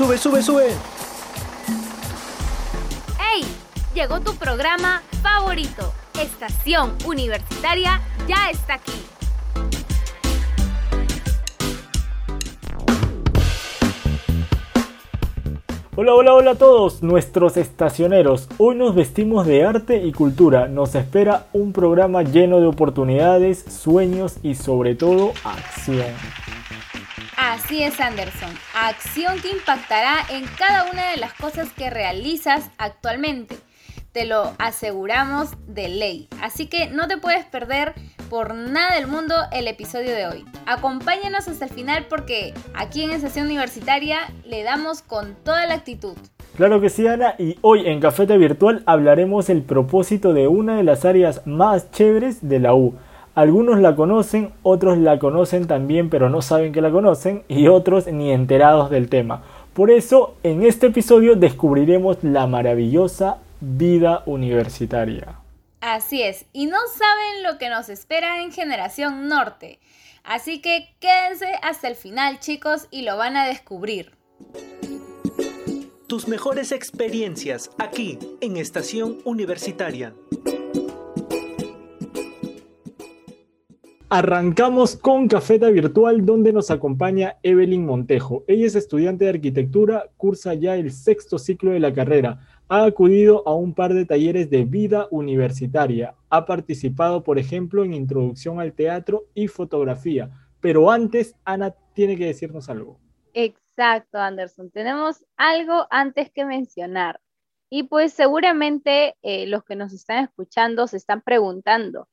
Sube, sube, sube. ¡Hey! Llegó tu programa favorito. Estación Universitaria ya está aquí. Hola, hola, hola a todos nuestros estacioneros. Hoy nos vestimos de arte y cultura. Nos espera un programa lleno de oportunidades, sueños y sobre todo acción. Así es, Anderson. Acción que impactará en cada una de las cosas que realizas actualmente. Te lo aseguramos de ley. Así que no te puedes perder por nada del mundo el episodio de hoy. Acompáñanos hasta el final porque aquí en Estación Universitaria le damos con toda la actitud. Claro que sí, Ana, y hoy en Cafeta Virtual hablaremos el propósito de una de las áreas más chéveres de la U. Algunos la conocen, otros la conocen también, pero no saben que la conocen, y otros ni enterados del tema. Por eso, en este episodio descubriremos la maravillosa vida universitaria. Así es, y no saben lo que nos espera en Generación Norte. Así que quédense hasta el final, chicos, y lo van a descubrir. Tus mejores experiencias aquí en Estación Universitaria. Arrancamos con Cafeta Virtual donde nos acompaña Evelyn Montejo. Ella es estudiante de arquitectura, cursa ya el sexto ciclo de la carrera. Ha acudido a un par de talleres de vida universitaria. Ha participado, por ejemplo, en introducción al teatro y fotografía. Pero antes, Ana tiene que decirnos algo. Exacto, Anderson. Tenemos algo antes que mencionar. Y pues seguramente eh, los que nos están escuchando se están preguntando,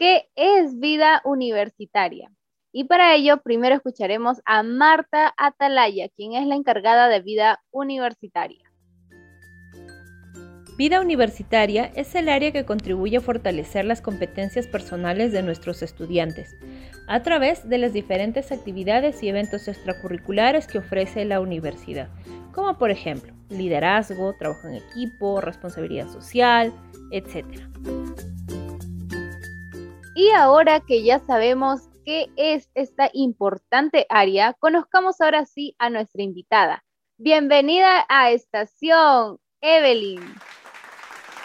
¿Qué es vida universitaria? Y para ello, primero escucharemos a Marta Atalaya, quien es la encargada de vida universitaria. Vida universitaria es el área que contribuye a fortalecer las competencias personales de nuestros estudiantes a través de las diferentes actividades y eventos extracurriculares que ofrece la universidad, como por ejemplo liderazgo, trabajo en equipo, responsabilidad social, etc. Y ahora que ya sabemos qué es esta importante área, conozcamos ahora sí a nuestra invitada. Bienvenida a Estación, Evelyn.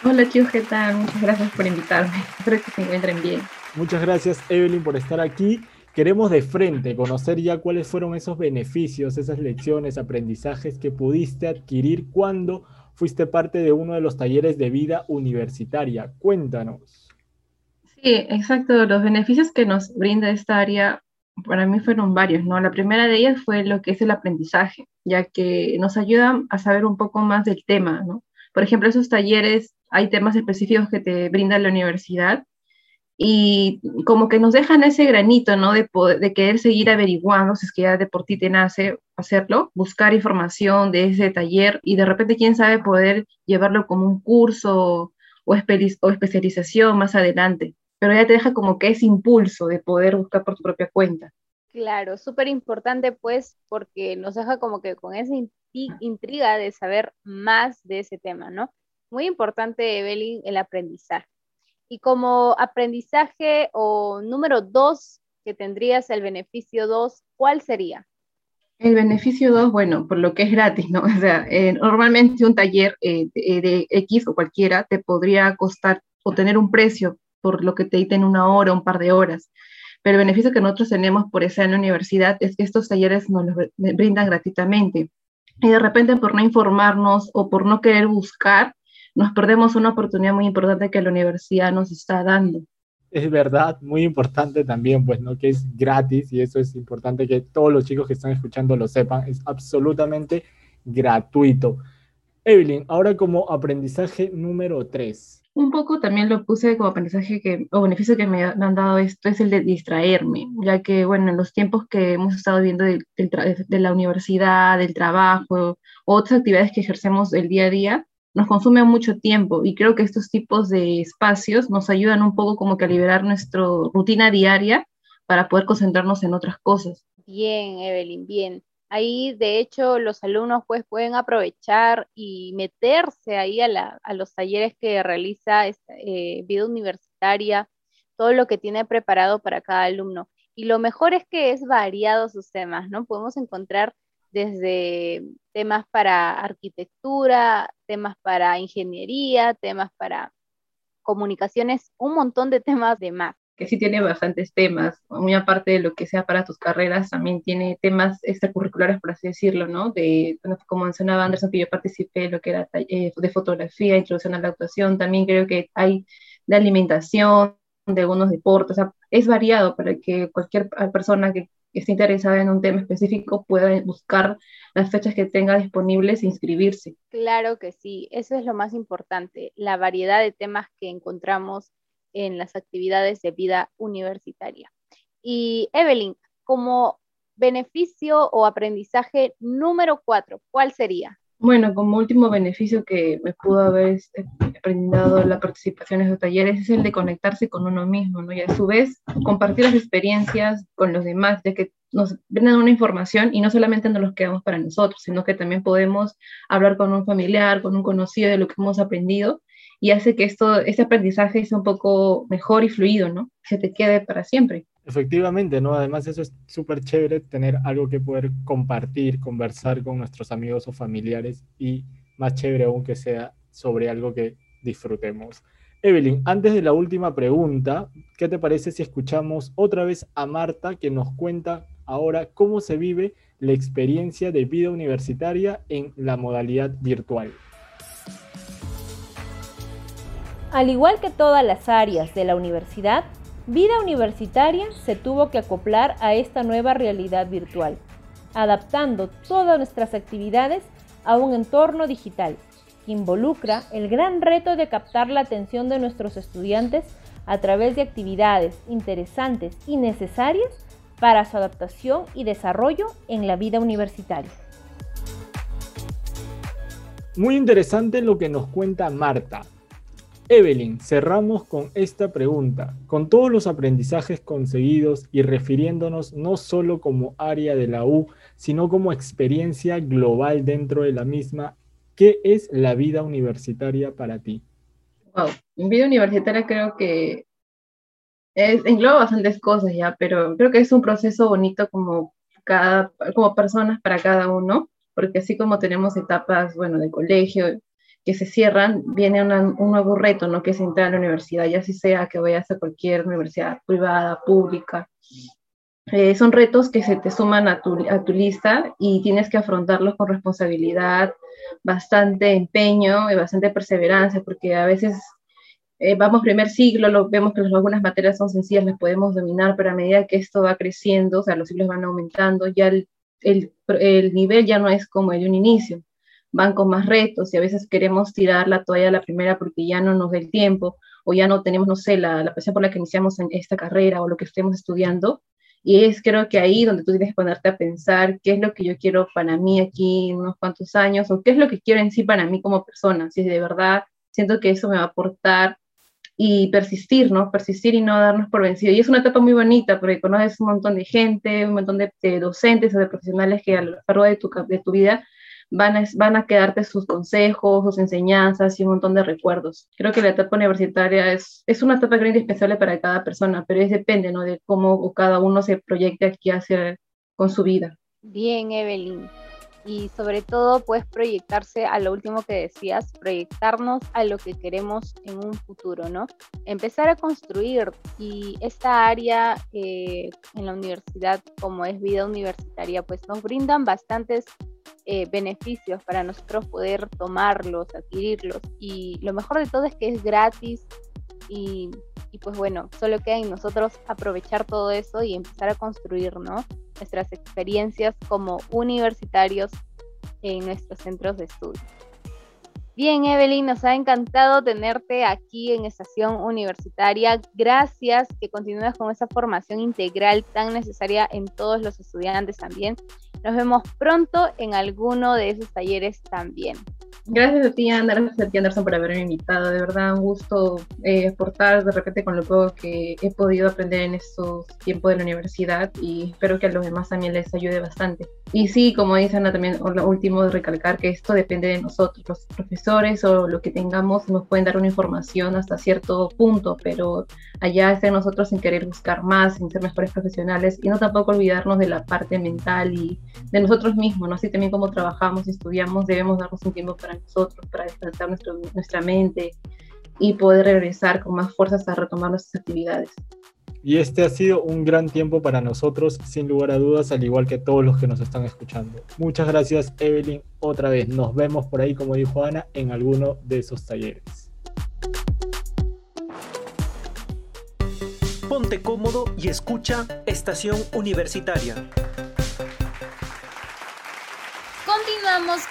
Hola chicos, ¿qué tal? Muchas gracias por invitarme. Espero que se encuentren bien. Muchas gracias Evelyn por estar aquí. Queremos de frente conocer ya cuáles fueron esos beneficios, esas lecciones, aprendizajes que pudiste adquirir cuando fuiste parte de uno de los talleres de vida universitaria. Cuéntanos. Exacto. Los beneficios que nos brinda esta área para mí fueron varios, ¿no? La primera de ellas fue lo que es el aprendizaje, ya que nos ayuda a saber un poco más del tema, ¿no? Por ejemplo, esos talleres, hay temas específicos que te brinda la universidad y como que nos dejan ese granito, ¿no? De, de querer seguir averiguando, si es que ya de por ti te nace hacerlo, buscar información de ese taller y de repente, quién sabe, poder llevarlo como un curso o especialización más adelante pero ya te deja como que ese impulso de poder buscar por tu propia cuenta. Claro, súper importante pues porque nos deja como que con esa intriga de saber más de ese tema, ¿no? Muy importante, Evelyn, el aprendizaje. Y como aprendizaje o número dos que tendrías el beneficio dos, ¿cuál sería? El beneficio dos, bueno, por lo que es gratis, ¿no? O sea, eh, normalmente un taller eh, de, de, X o cualquiera te podría costar o tener un precio por lo que te dicen una hora, un par de horas. Pero el beneficio que nosotros tenemos por estar en la universidad es que estos talleres nos los brindan gratuitamente. Y de repente por no informarnos o por no querer buscar, nos perdemos una oportunidad muy importante que la universidad nos está dando. Es verdad, muy importante también, pues, ¿no? Que es gratis y eso es importante que todos los chicos que están escuchando lo sepan, es absolutamente gratuito. Evelyn, ahora como aprendizaje número 3 un poco también lo puse como aprendizaje que, o beneficio que me, han dado esto es el de distraerme, ya que, bueno, en los tiempos que hemos estado viendo de, de, la universidad, del trabajo, otras actividades que ejercemos el día a día, nos consume mucho tiempo y creo que estos tipos de espacios nos ayudan un poco como que a liberar nuestra rutina diaria para poder concentrarnos en otras cosas. Bien, Evelyn, bien. Ahí, de hecho, los alumnos pues, pueden aprovechar y meterse ahí a, los talleres que realiza eh, vida universitaria, todo lo que tiene preparado para cada alumno. Y lo mejor es que es variado sus temas, ¿no? Podemos encontrar desde temas para arquitectura, temas para ingeniería, temas para comunicaciones, un montón de temas de más que sí tiene bastantes temas, muy aparte de lo que sea para tus carreras, también tiene temas extracurriculares, por así decirlo, ¿no? De, como mencionaba Anderson, que yo participé lo que era eh, de fotografía, introducción a la actuación, también creo que hay de alimentación, de algunos deportes, o sea, es variado para que cualquier persona que esté interesada en un tema específico pueda buscar las fechas que tenga disponibles e inscribirse. Claro que sí, eso es lo más importante, la variedad de temas que encontramos en las actividades de vida universitaria. Y Evelyn, como beneficio o aprendizaje número cuatro, ¿cuál sería? Bueno, como último beneficio que me pudo haber este, aprendido la participación en talleres es el de conectarse con uno mismo, ¿no? Y a su vez compartir las experiencias con los demás, ya que nos brindan una información y no solamente nos los quedamos para nosotros, sino que también podemos hablar con un familiar, con un conocido de lo que hemos aprendido y hace que esto, este aprendizaje sea un poco mejor y fluido, ¿no? Que te quede para siempre. Efectivamente, ¿no? Además eso es súper chévere tener algo que poder compartir, conversar con nuestros amigos o familiares y más chévere aún que sea sobre algo que disfrutemos. Evelyn, antes de la última pregunta, ¿qué te parece si escuchamos otra vez a Marta que nos cuenta ahora cómo se vive la experiencia de vida universitaria en la modalidad virtual? Al igual que todas las áreas de la universidad, Vida Universitaria se tuvo que acoplar a esta nueva realidad virtual, adaptando todas nuestras actividades a un entorno digital que involucra el gran reto de captar la atención de nuestros estudiantes a través de actividades interesantes y necesarias para su adaptación y desarrollo en la vida universitaria. Muy interesante lo que nos cuenta Marta, Evelyn, cerramos con esta pregunta. Con todos los aprendizajes conseguidos y refiriéndonos no solo como área de la U, sino como experiencia global dentro de la misma, ¿qué es la vida universitaria para ti? Wow, vida universitaria creo que es, engloba bastantes cosas ya, pero creo que es un proceso bonito como, cada, como personas para cada uno, porque así como tenemos etapas, bueno, de colegio, que se cierran, viene un nuevo reto, ¿no? Que es entrar a la universidad, ya sea que vayas a cualquier universidad privada, pública. Eh, son retos que se te suman a tu, a tu lista y tienes que afrontarlos con responsabilidad, bastante empeño y bastante perseverancia, porque a veces eh, vamos primer siglo, lo, vemos que algunas materias son sencillas, las podemos dominar, pero a medida que esto va creciendo, o sea, los siglos van aumentando, ya el, el, el nivel ya no es como el de un inicio van con más retos y a veces queremos tirar la toalla a la primera porque ya no nos da el tiempo o ya no tenemos, no sé, la, la pasión por la que iniciamos en esta carrera o lo que estemos estudiando. Y es creo que ahí donde tú tienes que ponerte a pensar qué es lo que yo quiero para mí aquí en unos cuantos años o qué es lo que quiero en sí para mí como persona. Si de verdad siento que eso me va a aportar y persistir, ¿no? Persistir y no darnos por vencido. Y es una etapa muy bonita porque conoces un montón de gente, un montón de, de docentes o de profesionales que a lo largo de tu, de tu vida van a, van a quedarte sus consejos, sus enseñanzas y un montón de recuerdos. Creo que la etapa universitaria es, es una etapa grande indispensable para cada persona, pero es depende ¿no? de cómo cada uno se proyecte aquí hacia, con su vida. Bien, Evelyn y sobre todo puedes proyectarse a lo último que decías, proyectarnos a lo que queremos en un futuro, ¿no? Empezar a construir y esta área eh, en la universidad como es vida universitaria, pues nos brindan bastantes eh, beneficios para nosotros poder tomarlos, adquirirlos y lo mejor de todo es que es gratis y, y pues bueno, solo queda en nosotros aprovechar todo eso y empezar a construir, ¿no? nuestras experiencias como universitarios en nuestros centros de estudio. Bien, Evelyn, nos ha encantado tenerte aquí en Estación Universitaria. Gracias que continúes con esa formación integral tan necesaria en todos los estudiantes también. Nos vemos pronto en alguno de esos talleres también. Gracias a ti, Anderson, a ti, Anderson, por haberme invitado. De verdad, un gusto eh, aportar de repente con lo poco que he podido aprender en estos tiempos de la universidad y espero que a los demás también les ayude bastante. Y sí, como dice Ana, también lo último de recalcar que esto depende de nosotros. Los profesores o lo que tengamos nos pueden dar una información hasta cierto punto, pero allá está nosotros en querer buscar más, en ser mejores profesionales y no tampoco olvidarnos de la parte mental y de nosotros mismos, ¿no? Así también como trabajamos y estudiamos, debemos darnos un tiempo para nosotros, para descansar nuestro, nuestra mente y poder regresar con más fuerzas a retomar nuestras actividades. Y este ha sido un gran tiempo para nosotros, sin lugar a dudas, al igual que todos los que nos están escuchando. Muchas gracias, Evelyn. Otra vez, nos vemos por ahí, como dijo Ana, en alguno de esos talleres. Ponte cómodo y escucha Estación Universitaria.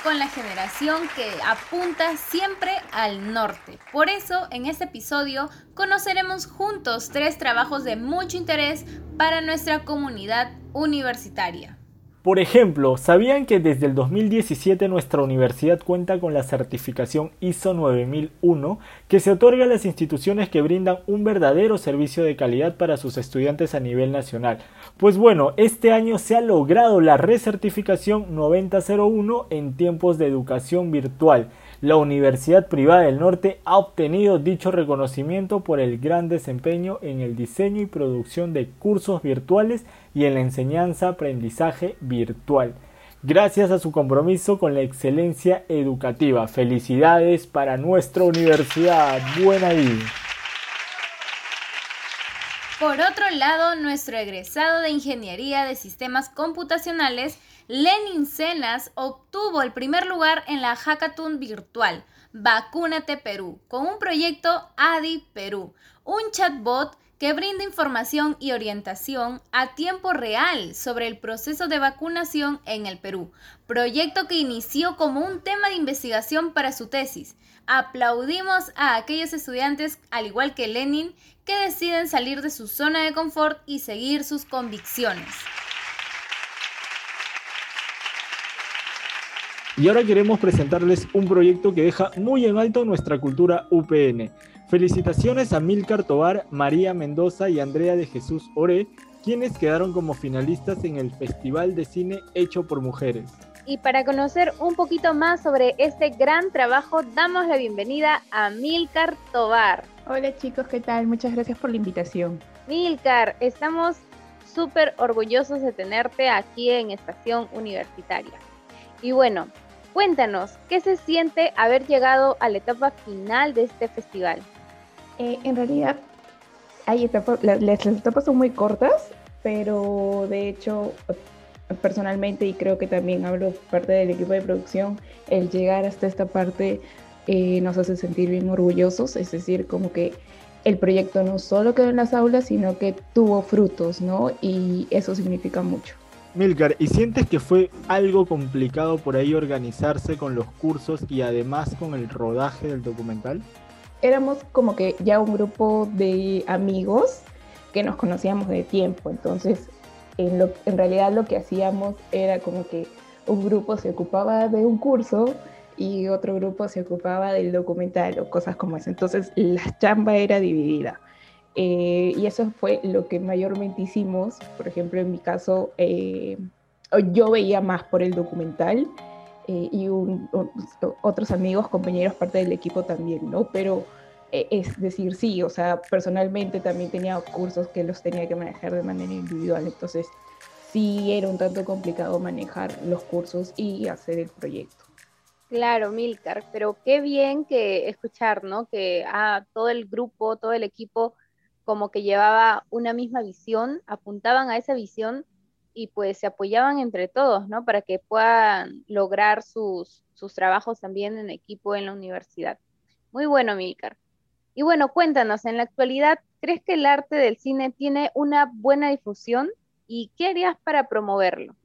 Con la generación que apunta siempre al norte. Por eso, en este episodio conoceremos juntos tres trabajos de mucho interés para nuestra comunidad universitaria. Por ejemplo, ¿sabían que desde el 2017 nuestra universidad cuenta con la certificación ISO 9001 que se otorga a las instituciones que brindan un verdadero servicio de calidad para sus estudiantes a nivel nacional? Pues bueno, este año se ha logrado la recertificación 9001 en tiempos de educación virtual la Universidad Privada del Norte ha obtenido dicho reconocimiento por el gran desempeño en el diseño y producción de cursos virtuales y en la enseñanza-aprendizaje virtual. Gracias a su compromiso con la excelencia educativa. Felicidades para nuestra universidad. Buena ahí. Por otro lado, nuestro egresado de Ingeniería de Sistemas Computacionales Lenin Cenas obtuvo el primer lugar en la hackathon virtual Vacúnate Perú con un proyecto ADI Perú, un chatbot que brinda información y orientación a tiempo real sobre el proceso de vacunación en el Perú, proyecto que inició como un tema de investigación para su tesis. Aplaudimos a aquellos estudiantes, al igual que Lenin, que deciden salir de su zona de confort y seguir sus convicciones. Y ahora queremos presentarles un proyecto que deja muy en alto nuestra cultura UPN. Felicitaciones a Milcar Tobar, María Mendoza y Andrea de Jesús Ore, quienes quedaron como finalistas en el Festival de Cine Hecho por Mujeres. Y para conocer un poquito más sobre este gran trabajo, damos la bienvenida a Milcar Tobar. Hola chicos, ¿qué tal? Muchas gracias por la invitación. Milcar, estamos súper orgullosos de tenerte aquí en Estación Universitaria. Y bueno, Cuéntanos, ¿qué se siente haber llegado a la etapa final de este festival? Eh, en realidad, hay etapas, las, etapas son muy cortas, pero de hecho, personalmente, y creo que también hablo parte del equipo de producción, el llegar hasta esta parte eh, nos hace sentir bien orgullosos, es decir, como que el proyecto no solo quedó en las aulas, sino que tuvo frutos, ¿no? Y eso significa mucho. Milcar, ¿y sientes que fue algo complicado por ahí organizarse con los cursos y además con el rodaje del documental? Éramos como que ya un grupo de amigos que nos conocíamos de tiempo, entonces en, lo, realidad lo que hacíamos era como que un grupo se ocupaba de un curso y otro grupo se ocupaba del documental o cosas como eso. Entonces la chamba era dividida. Eh, y eso fue lo que mayormente hicimos. Por ejemplo, en mi caso, eh, yo veía más por el documental eh, y otros amigos, compañeros, parte del equipo también, ¿no? Pero es decir, sí, o sea, personalmente también tenía cursos que los tenía que manejar de manera individual, entonces sí era un tanto complicado manejar los cursos y hacer el proyecto. Claro, Milcar, pero qué bien que escuchar, ¿no? Que ah, todo el grupo, todo el equipo como que llevaba una misma visión, apuntaban a esa visión y pues se apoyaban entre todos, ¿no? Para que puedan lograr sus, sus trabajos también en equipo en la universidad. Muy bueno, Milcar. Y bueno, cuéntanos, en la actualidad, ¿crees que el arte del cine tiene una buena difusión? ¿Y qué harías para promoverlo?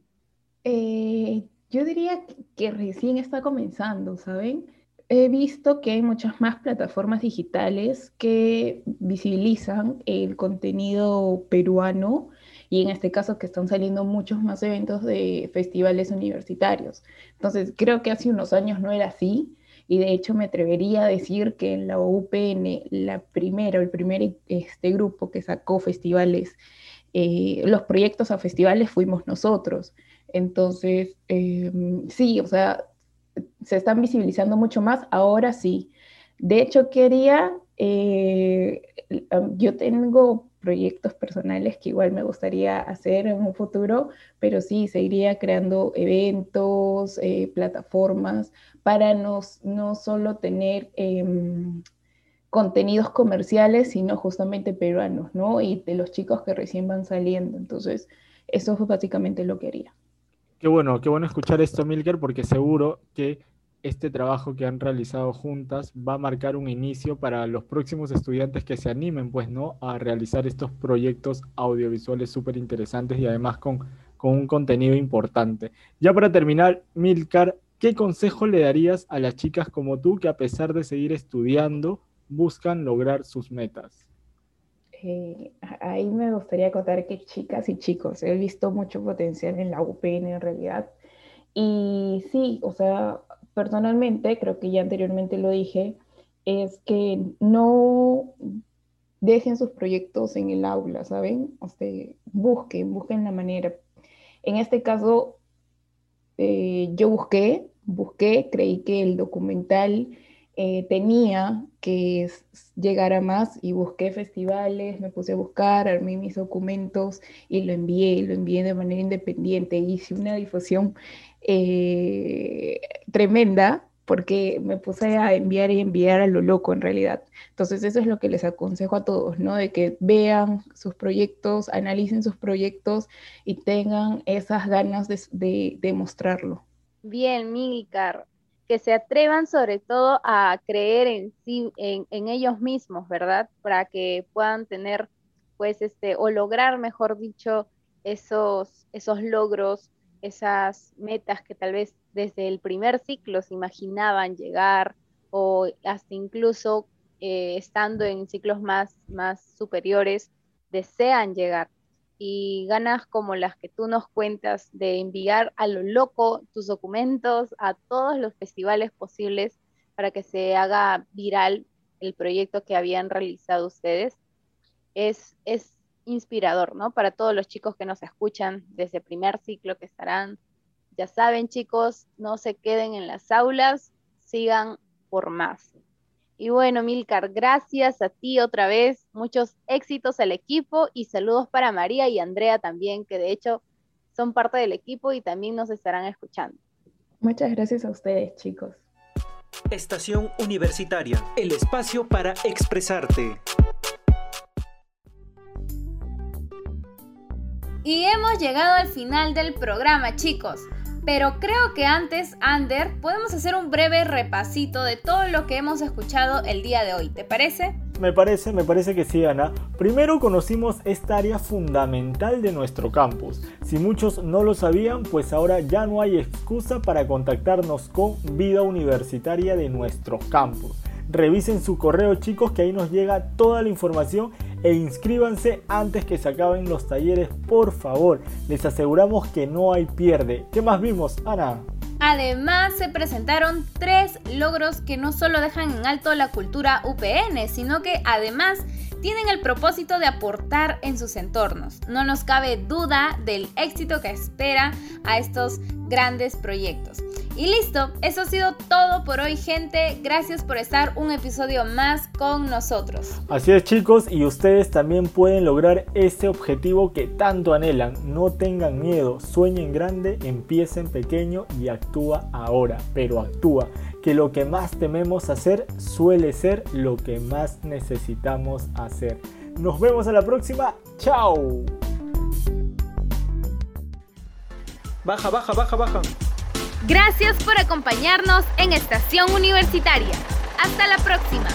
Eh, yo diría que recién está comenzando, ¿saben? He visto que hay muchas más plataformas digitales que visibilizan el contenido peruano y en este caso que están saliendo muchos más eventos de festivales universitarios. Entonces, creo que hace unos años no era así y de hecho me atrevería a decir que en la UPN la primera, el primer este, grupo que sacó festivales, eh, los proyectos a festivales fuimos nosotros. Entonces, em, sí, o sea, se están visibilizando mucho más, ahora sí. De hecho, quería, eh, yo tengo proyectos personales que igual me gustaría hacer en un futuro, pero sí, seguiría creando eventos, eh, plataformas, para no, no solo tener em, contenidos comerciales, sino justamente peruanos, ¿no? Y de los chicos que recién van saliendo. Entonces, eso es básicamente lo que haría. Qué bueno, qué bueno escuchar esto, Milker, porque seguro que este trabajo que han realizado juntas va a marcar un inicio para los próximos estudiantes que se animen, pues, ¿no? A realizar estos proyectos audiovisuales súper interesantes y además con, con un contenido importante. Ya para terminar, Milcar, ¿qué consejo le darías a las chicas como tú que a pesar de seguir estudiando, buscan lograr sus metas? Eh, ahí me gustaría contar que chicas y chicos, he visto mucho potencial en la UPN en realidad. Y sí, o sea, personalmente, creo que ya anteriormente lo dije, es que no dejen sus proyectos en el aula, ¿saben? O sea, busquen, busquen la manera. En este caso, eh, yo busqué, busqué, creí que el documental eh, tenía que llegar a más y busqué festivales, me puse a buscar, armé mis documentos y lo envié, lo envié de manera independiente, hice una difusión eh, tremenda porque me puse a enviar y enviar a lo loco en realidad. Entonces eso es lo que les aconsejo a todos, ¿no? De que vean sus proyectos, analicen sus proyectos y tengan esas ganas de, de, mostrarlo. Bien, Milcar, que se atrevan sobre todo a creer en sí, en, en, ellos mismos, ¿verdad? Para que puedan tener, pues, este, o lograr, mejor dicho, esos, esos logros esas metas que tal vez desde el primer ciclo se imaginaban llegar o hasta incluso eh, estando en ciclos más, más superiores desean llegar. Y ganas como las que tú nos cuentas de enviar a lo loco tus documentos a todos los festivales posibles para que se haga viral el proyecto que habían realizado ustedes, es, es inspirador, ¿no? Para todos los chicos que nos escuchan desde primer ciclo que estarán. Ya saben, chicos, no se queden en las aulas, sigan por más. Y bueno, Milcar, gracias a ti otra vez, muchos éxitos al equipo y saludos para María y Andrea también, que de hecho son parte del equipo y también nos estarán escuchando. Muchas gracias a ustedes, chicos. Estación Universitaria, el espacio para expresarte. Y hemos llegado al final del programa, chicos. Pero creo que antes, Ander, podemos hacer un breve repasito de todo lo que hemos escuchado el día de hoy. ¿Te parece? Me parece, me parece que sí, Ana. Primero conocimos esta área fundamental de nuestro campus. Si muchos no lo sabían, pues ahora ya no hay excusa para contactarnos con vida universitaria de nuestro campus. Revisen su correo chicos que ahí nos llega toda la información e inscríbanse antes que se acaben los talleres, por favor. Les aseguramos que no hay pierde. ¿Qué más vimos, Ana? Además, se presentaron tres logros que no solo dejan en alto la cultura UPN, sino que además tienen el propósito de aportar en sus entornos. No nos cabe duda del éxito que espera a estos grandes proyectos. Y listo, eso ha sido todo por hoy gente. Gracias por estar un episodio más con nosotros. Así es chicos, y ustedes también pueden lograr ese objetivo que tanto anhelan. No tengan miedo, sueñen grande, empiecen pequeño y actúa ahora, pero actúa. Que lo que más tememos hacer suele ser lo que más necesitamos hacer. Nos vemos a la próxima. ¡Chao! Baja, baja, baja, baja. Gracias por acompañarnos en Estación Universitaria. Hasta la próxima.